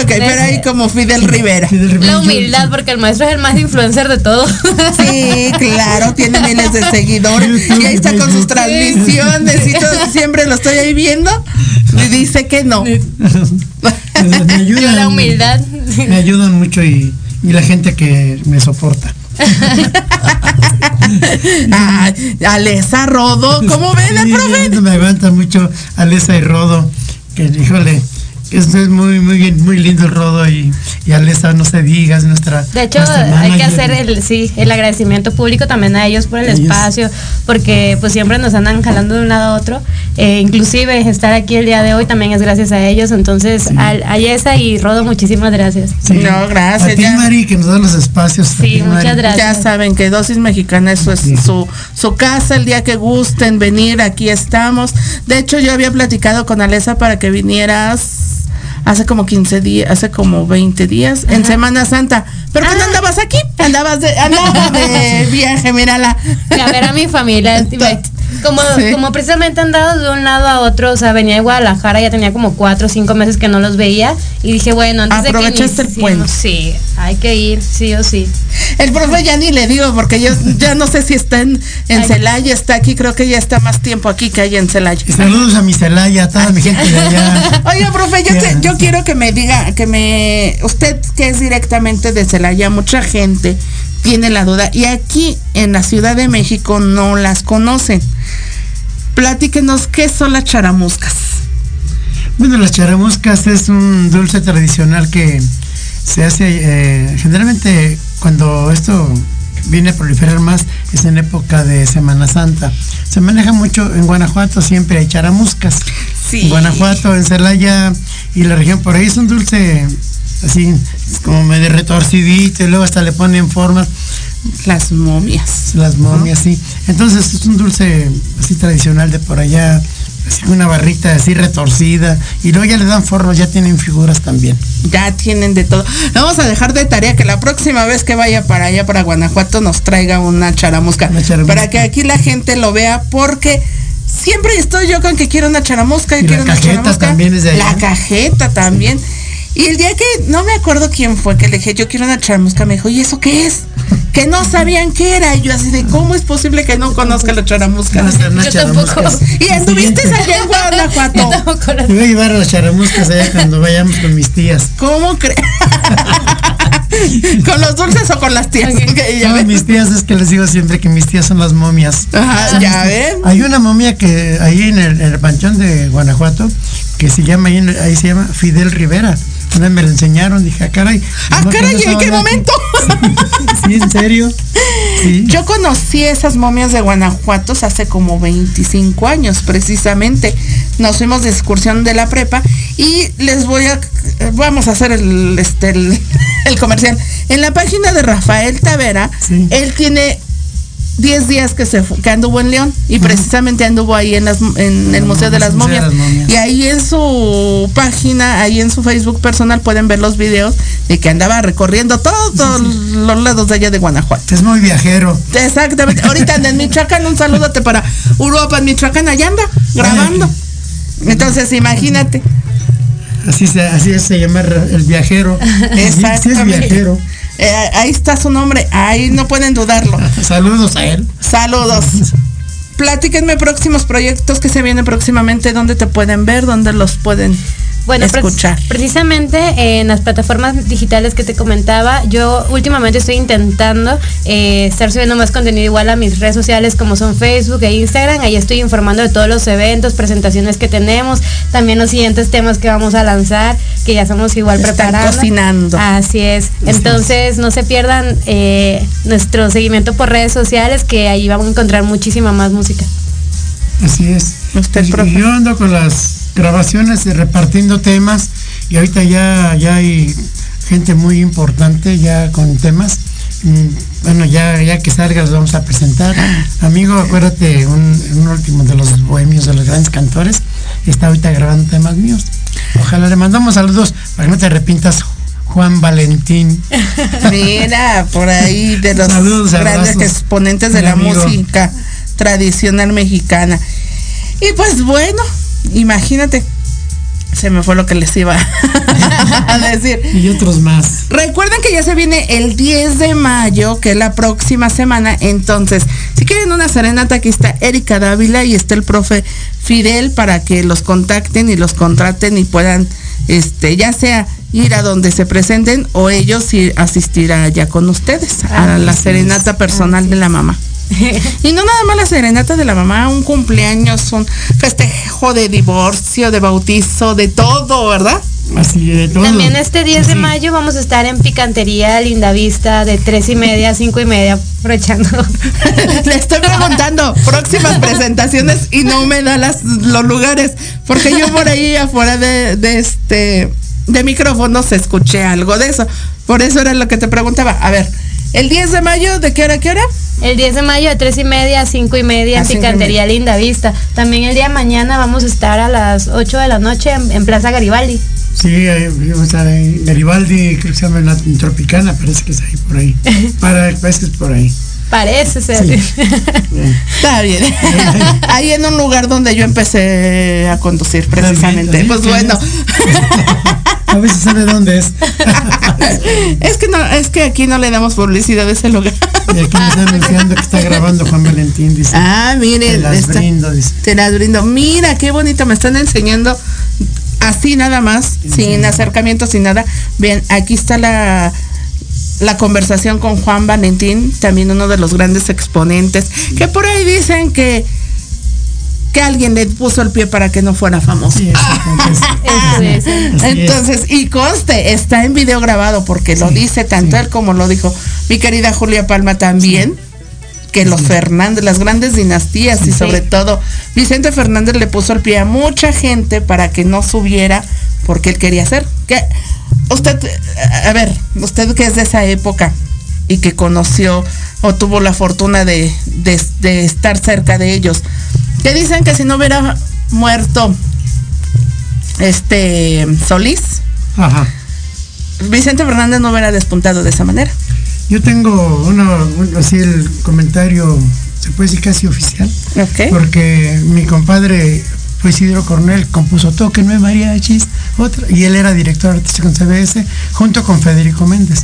Ok, pero ahí como Fidel Rivera. Fidel Rivera, La humildad, porque el maestro es el más influencer de todo. Sí, claro, tiene miles de seguidores y ahí está con sus transmisiones y todo, siempre lo estoy ahí viendo y dice que no. me Yo ayudan. la humildad. Me ayudan mucho y, y la gente que me soporta. Ay, Alesa Rodo, ¿cómo ven el profe? me aguanta mucho Alesa y Rodo. Que híjole, esto es muy, muy, muy lindo el Rodo y, y Alesa, no se diga, es nuestra. De hecho, nuestra hay que hacer el, sí, el agradecimiento público también a ellos por el Ellos. espacio, porque pues siempre nos andan jalando de un lado a otro. Eh, inclusive estar aquí el día de hoy también es gracias a ellos. Entonces, al- a Yesa y Rodo, muchísimas gracias. Sí. No, gracias, A ti, ya. Mari, que nos da los espacios. Sí, ti, muchas Mari. gracias. Ya saben que Dosis Mexicana es su, su, su casa, el día que gusten venir, aquí estamos. De hecho, yo había platicado con Alesa para que vinieras hace como 15 días, hace como 20 días, en Semana Santa. Pero que no Ah. andabas aquí, andabas de, andabas de viaje, mírala. A ver a mi familia. Como, Sí. como precisamente han dado de un lado a otro, o sea, venía de Guadalajara, ya tenía como cuatro o cinco meses que no los veía y dije, bueno, antes de que Aprovechaste el puente. Sí, hay que ir, sí o sí. El profe ya ni le digo porque yo ya no sé si está en, en Ay. Celaya, está aquí, creo que ya está más tiempo aquí que allá en Celaya. Saludos a mi Celaya, a toda mi gente de allá. Oiga, profe, yo, que- yo quiero que me diga, que me, usted que es directamente de Celaya, mucha gente tiene la duda y aquí en la Ciudad de México no las conocen. Platíquenos qué son las charamuscas. Bueno, las charamuscas es un dulce tradicional que se hace eh, generalmente cuando esto viene a proliferar más es en época de Semana Santa. Se maneja mucho en Guanajuato, siempre hay charamuscas. Sí. En Guanajuato, en Celaya y la región por ahí es un dulce así como medio retorcidito y luego hasta le ponen formas Las momias. las momias, sí. Entonces es un dulce así tradicional de por allá, así una barrita así retorcida y luego ya le dan forros, ya tienen figuras también. Ya tienen de todo. Le Vamos a dejar de tarea que la próxima vez que vaya para allá, para Guanajuato, nos traiga una charamusca. Una charamusca. Para que aquí la gente lo vea, porque siempre estoy yo con que quiero una charamusca y, Y la quiero una cajeta charamusca. también es de allá. La cajeta también. Y el día que, no me acuerdo quién fue, que le dije, yo quiero una charamusca, me dijo, ¿y eso qué es? Que no sabían qué era. Y yo así de, ¿cómo es posible que no conozca la charamusca? Ser unas Yo tampoco. Y anduviste allá en Guanajuato. Yo voy a llevar a las charamuscas allá cuando vayamos con mis tías. ¿Cómo crees? ¿Con los dulces o con las tías? Ok. Ok, ya No, mis tías es que les digo siempre que mis tías son las momias. Ajá, ya ven. Hay una momia que ahí en el, en el panchón de Guanajuato que se llama ahí, en- ahí se llama Fidel Rivera. Me la enseñaron, dije, ah, caray. Ah, no caray, ¿en qué esa onda". momento? Sí, en serio. Sí. Yo conocí esas momias de Guanajuato hace como 25 años, precisamente. Nos fuimos de excursión de la prepa y les voy a, vamos a hacer el, este, el, el comercial. En la página de Rafael Tavera, Sí. él tiene 10 días que se que anduvo en León y precisamente anduvo ahí en, las, en el Museo de las Momias. Y ahí en su página, ahí en su Facebook personal pueden ver los videos de que andaba recorriendo todos los lados de allá de Guanajuato. Es muy viajero. Exactamente. Ahorita anda en Michoacán, un saludote para Uruapan, Michoacán, allá anda, grabando. Entonces, imagínate. Así se, así se llama el viajero. Sí, sí es Exactamente. viajero. Eh, ahí está su nombre, ahí no pueden dudarlo. Saludos a él. Saludos. Platíquenme próximos proyectos que se vienen próximamente, dónde te pueden ver, dónde los pueden Bueno, pre- escuchar. precisamente en las plataformas digitales que te comentaba, yo últimamente estoy intentando eh, estar subiendo más contenido igual a mis redes sociales como son Facebook e Instagram. Ahí estoy informando de todos los eventos, presentaciones que tenemos, también los siguientes temas que vamos a lanzar, que ya estamos igual Están preparando. cocinando. Así es. Entonces no se pierdan eh, nuestro seguimiento por redes sociales, que ahí vamos a encontrar muchísima más música. Así es. Usted, Y- profe. y yo ando con las grabaciones de repartiendo temas y ahorita ya, ya hay gente muy importante ya con temas. Mm, Bueno, ya, ya que salga los vamos a presentar. Amigo, acuérdate, un, un último de los bohemios, de los grandes cantores, está ahorita grabando temas míos. Ojalá le mandamos saludos para que no te arrepintas, Juan Valentín. Mira, por ahí de los Saludos, grandes exponentes de la amigo. música tradicional mexicana. Y pues bueno, imagínate, se me fue lo que les iba a decir. Y otros más. Recuerden que ya se viene el 10 de mayo, que es la próxima semana. Entonces, si quieren una serenata, aquí está Erika Dávila y está el profe Fidel para que los contacten y los contraten y puedan, este, ya sea ir a donde se presenten o ellos ir asistir allá con ustedes a la serenata personal de la mamá. Y no nada más la serenata de la mamá, un cumpleaños, un festejo de divorcio, de bautizo, de todo, ¿verdad? Así de todo. También este 10 de mayo vamos a estar en Picantería Linda Vista de 3 y media a 5 y media, aprovechando. Le estoy preguntando próximas presentaciones y no me da las, los lugares, porque yo por ahí afuera de, de este de micrófonos escuché algo de eso. Por eso era lo que te preguntaba. A ver, el 10 de mayo, ¿de qué hora a qué hora? El 10 de mayo de 3 y media a 5 y media A en cinco y Picantería media. Linda Vista. También el día de mañana vamos a estar a las 8 de la noche en, en Plaza Garibaldi. Sí, ahí vamos a estar ahí. Garibaldi, creo que se llama la Tropicana, parece que es ahí por ahí. Para, parece que es por ahí. Parece ser. Está bien. Ahí en un lugar donde yo empecé a conducir precisamente. Pues bueno. A veces sabe dónde es. es que no, es que aquí no le damos publicidad a ese lugar. Y aquí me están anunciando que está grabando Juan Valentín, dice. Ah, mire, Te las está- brindo, dice. Te las brindo. Mira, qué bonito, me están enseñando así nada más, sin acercamiento, sin nada. Bien, aquí está la la conversación con Juan Valentín, también uno de los grandes exponentes, que por ahí dicen que que alguien le puso el pie para que no fuera famoso. Sí, es. Es. Entonces, y conste, está en video grabado porque lo dice tanto sí. él como lo dijo mi querida Julia Palma también, que los Fernández, las grandes dinastías y sobre todo Vicente Fernández le puso el pie a mucha gente para que no subiera porque él quería hacer. Que usted, a ver, usted que es de esa época y que conoció o tuvo la fortuna de, de- de estar cerca de ellos, que dicen que si no hubiera muerto este Solís, Ajá. Vicente Fernández no hubiera despuntado de esa manera. Yo tengo uno, un- así el comentario, se puede decir casi oficial, porque mi compadre fue Isidro Cornell, compuso Toque Nueve Mariachis, otra, y él era director artístico en CBS, junto con Federico Méndez.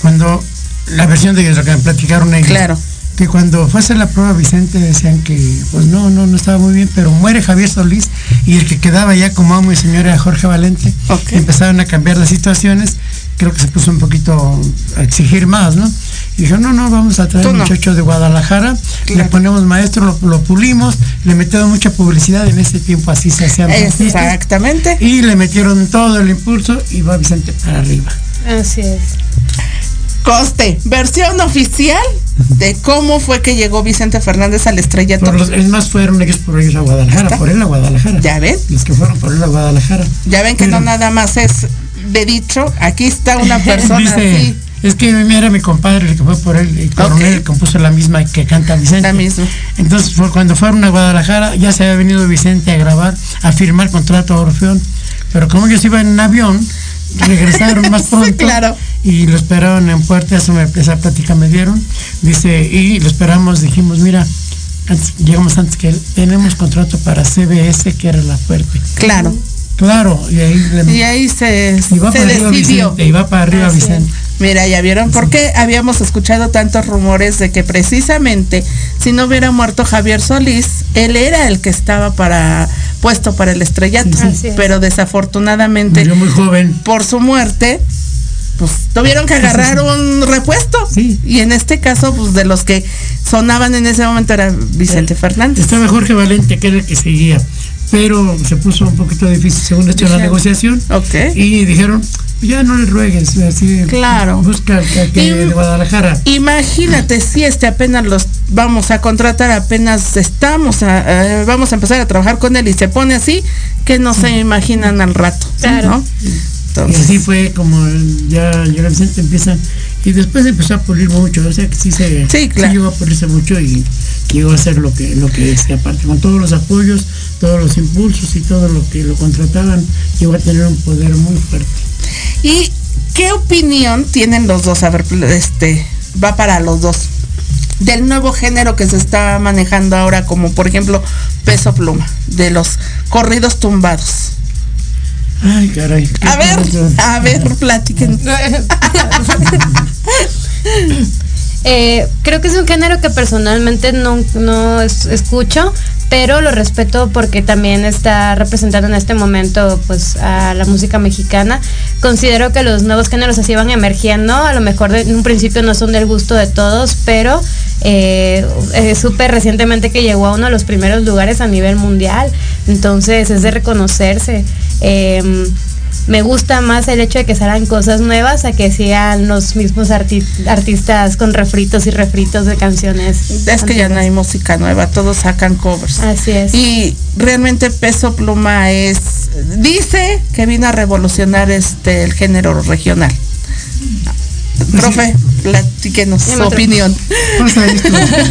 Cuando la versión de lo que me platicaron ellos, Claro. Que cuando fue a hacer la prueba Vicente decían que pues no, no, no estaba muy bien, pero muere Javier Solís y el que quedaba ya como amo y señor era Jorge Valente, empezaron a cambiar las situaciones, creo que se puso un poquito a exigir más, ¿no? Y dijo, no, no, vamos a traer un no. muchacho de Guadalajara, le Claro. ponemos maestro, lo, lo pulimos, le metieron mucha publicidad, en ese tiempo así se hacían Exactamente. y le metieron todo el impulso y va Vicente para arriba. Así es. Coste, versión oficial de cómo fue que llegó Vicente Fernández al estrellato. Los, es más, fueron ellos por ellos a Guadalajara, ¿Está? por él a Guadalajara. Ya ven, Los que fueron por él a Guadalajara. ya ven que no nada más es de dicho, aquí está una persona Dice, así, es que era mi compadre el que fue por él, y Coronel Ok. compuso la misma que canta Vicente. la misma. Entonces cuando fueron a Guadalajara, ya se había venido Vicente a grabar, a firmar contrato a Orfeón. Pero como ellos iban en avión, regresaron más Sí, pronto. claro. Y lo esperaron en puerta, eso me, esa plática me dieron. Dice, y lo esperamos, dijimos, mira, antes- llegamos antes que él, tenemos contrato para CBS, que era la fuerte. Claro. Claro, y ahí le Y ahí se, y va se para arriba decidió. Vicente, y va para arriba Así es. Vicente. Mira, ya vieron por qué habíamos escuchado tantos rumores de que precisamente si no hubiera muerto Javier Solís, él era el que estaba para puesto para el estrellato, Sí, sí. Pero desafortunadamente Murió muy joven. por su muerte pues tuvieron que agarrar un repuesto Sí. y en este caso pues de los que sonaban en ese momento era Vicente Fernández. Estaba Jorge Valente, que era el que seguía, pero se puso un poquito difícil según esto en la negociación. Ok. Y dijeron, ya no le ruegues, así, Claro. busca que, que Y- de Guadalajara. Imagínate si este apenas los vamos a contratar, apenas estamos a, eh, vamos a empezar a trabajar con él y se pone así, que no se imaginan al rato, Claro. ¿no? Y Entonces, así fue como ya llega Vicente empieza y después empezó a pulir mucho, o sea que sí se Sí, claro. llegó a pulirse mucho y llegó a hacer lo que lo que es, y aparte con todos los apoyos, todos los impulsos y todo lo que lo contrataban, llegó a tener un poder muy fuerte. ¿y qué opinión tienen los dos? A ver, este, va para los dos. Del nuevo género que se está manejando ahora, como por ejemplo Peso Pluma, de los corridos tumbados. Ay, caray. A ver, a ver, platiquen. Eh, creo que es un género que personalmente no, no es- escucho, pero lo respeto porque también está representando en este momento pues a la música mexicana. Considero que los nuevos géneros así van emergiendo, a lo mejor de- en un principio no son del gusto de todos, pero eh, eh, supe recientemente que llegó a uno de los primeros lugares a nivel mundial, entonces es de reconocerse. Em, me gusta más el hecho de que salgan cosas nuevas a que sean los mismos arti- artistas con refritos y refritos de canciones. Es que ya no hay música nueva, todos sacan covers. Así es. Y realmente Peso Pluma es, dice que vino a revolucionar este el género regional. Profe, platíquenos su opinión. Pasa esto.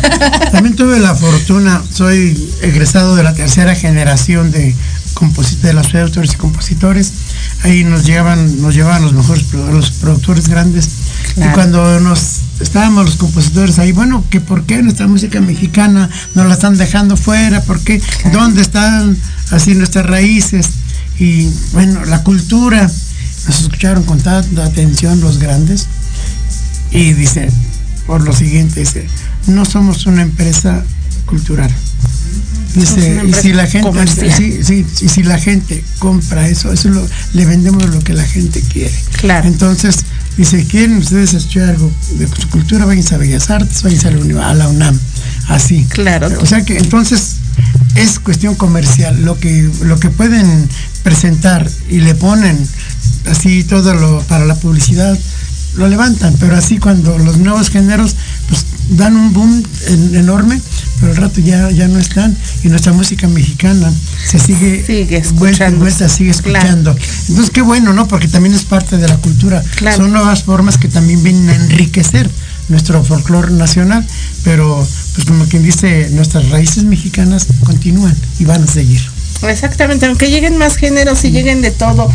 También tuve la fortuna, soy egresado de la tercera generación de de los autores y compositores. Ahí nos llevaban, nos llevaban los mejores, los productores grandes. Claro. Y cuando nos estábamos los compositores ahí, bueno, que por qué nuestra música mexicana nos la están dejando fuera, por qué, dónde están así nuestras raíces y bueno, la cultura. Nos escucharon con tanta atención los grandes y dice, por lo siguiente, dice, no somos una empresa cultural. Dice, y si la gente, sí, sí, y si la gente compra eso, eso lo, le vendemos lo que la gente quiere. Claro. Entonces, dice, ¿quieren ustedes escuchar algo de su cultura? Váyanse a Bellas Artes, váyanse a la, uni- a la UNAM. Así. Claro. O sea que entonces es cuestión comercial. Lo que, lo que pueden presentar y le ponen así todo lo para la publicidad, lo levantan, pero así cuando los nuevos géneros pues dan un boom en- enorme, pero al rato ya, ya no están y nuestra música mexicana se sigue, Sigue escuchando. vuelta, sigue Claro. escuchando. Entonces qué bueno, ¿no? Porque también es parte de la cultura. Claro. Son nuevas formas que también vienen a enriquecer nuestro folclore nacional, pero pues como quien dice, nuestras raíces mexicanas continúan y van a seguir. Exactamente, aunque lleguen más géneros y lleguen de todo.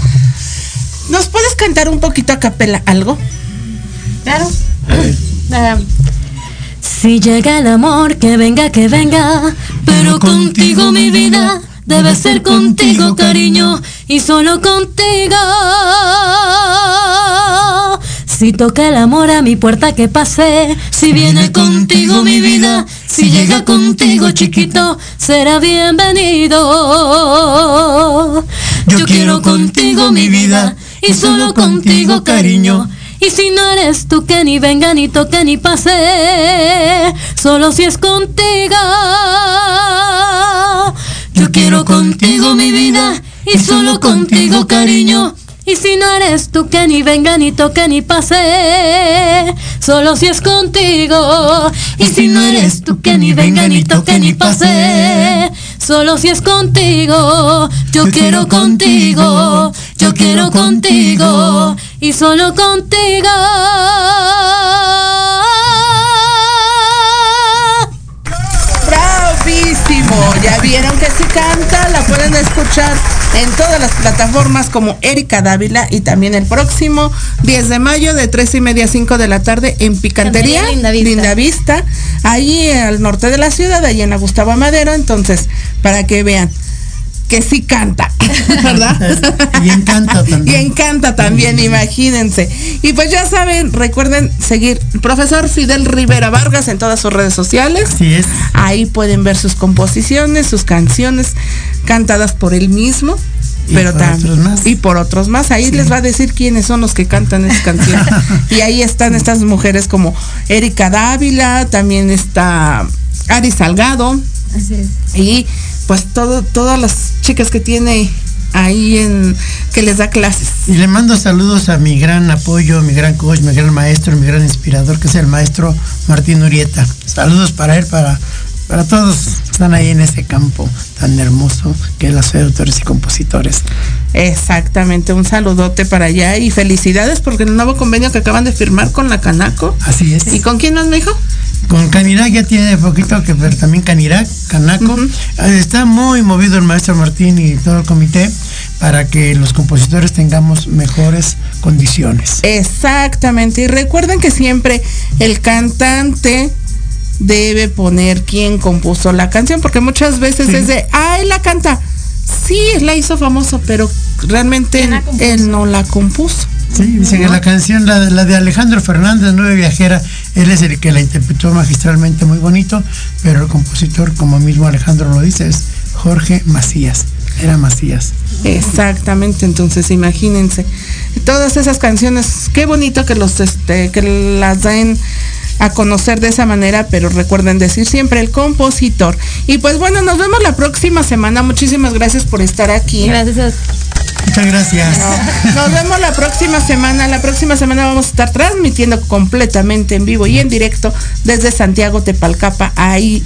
¿Nos puedes cantar un poquito a capela algo? Claro. Ah, si llega el amor, que venga, que venga. Pero contigo mi vida debe ser contigo, cariño. Y solo contigo. Si toca el amor a mi puerta que pase, si viene contigo mi vida, si llega contigo chiquito, será bienvenido. Yo quiero contigo mi vida y solo contigo cariño. Y si no eres tú que ni venga ni toque ni pase, solo si es contigo. Yo quiero contigo mi vida y solo contigo cariño. Y si no eres tú que ni venga ni toque ni pase, solo si es contigo. Y si no eres tú que ni venga ni toque ni pase, solo si es contigo. Yo quiero contigo, yo quiero contigo y solo contigo. Bravísimo. Ya vieron que si canta, la pueden escuchar en todas las plataformas como Erika Dávila y también el próximo 10 de mayo de 3 y media a 5 de la tarde en Picantería Linda Vista. Vista, ahí al norte de la ciudad, ahí en la Gustavo Madero. Entonces, para que vean que sí canta, ¿verdad? Y encanta Y también. encanta también, imagínense. Y pues ya saben, recuerden seguir profesor Fidel Rivera Vargas en todas sus redes sociales. Así es. Ahí pueden ver sus composiciones, sus canciones cantadas por él mismo. Y pero por tam- otros más. y por otros más. Ahí les va a decir quiénes son los que cantan esas canciones. y ahí están estas mujeres como Erika Dávila, también está Ari Salgado Así es. y pues todo, todas las chicas que tiene ahí en que les da clases. Y le mando saludos a mi gran apoyo, mi gran coach, mi gran maestro, mi gran inspirador, que es el maestro Martín Urieta. Saludos para él, para, para todos están ahí en ese campo tan hermoso que es la de autores y compositores. Exactamente, un saludote para allá y felicidades porque el nuevo convenio que acaban de firmar con la Canaco. Así es. ¿Y con quién más me dijo? Con Canirac ya tiene poquito que ver también Canirac, Canaco. Eh, Está muy movido el maestro Martín y todo el comité para que los compositores tengamos mejores condiciones. Exactamente, y recuerden que siempre el cantante debe poner quién compuso la canción, porque muchas veces Sí. es de, ah, él la canta. Sí, él la hizo famoso, pero realmente ¿Quién la él, no la compuso. Sí, dicen que la canción, la, de- la de Alejandro Fernández, Nueve Viajera, él es el que la interpretó magistralmente muy bonito, pero el compositor, como mismo Alejandro lo dice, es Jorge Macías. Era Macías. Exactamente, entonces imagínense. Todas esas canciones, qué bonito que los este, que las den a conocer de esa manera, pero recuerden decir siempre el compositor. Y pues bueno, nos vemos la próxima semana. Muchísimas gracias por estar aquí. Gracias Muchas gracias. Nos vemos la próxima semana. La próxima semana vamos a estar transmitiendo completamente en vivo y en directo desde Santiago Tepalcapa. Ahí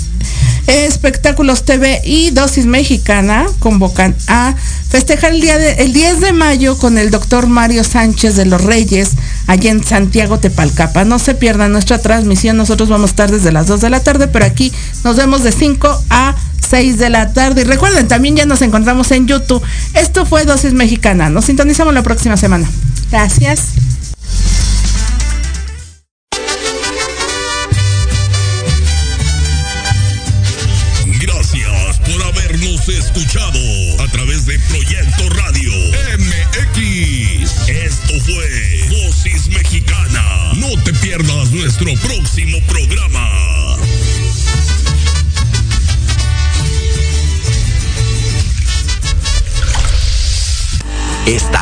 Espectáculos TV y Dosis Mexicana convocan a festejar el día de, el 10 de mayo con el doctor Mario Sánchez de los Reyes allá en Santiago Tepalcapa. No se pierdan nuestra transmisión. Nosotros vamos a estar desde las 2 de la tarde, pero aquí nos vemos de 5 a 6 de la tarde. Y recuerden, también ya nos encontramos en YouTube. Esto fue Dosis Mexicana. Nos sintonizamos la próxima semana. Gracias.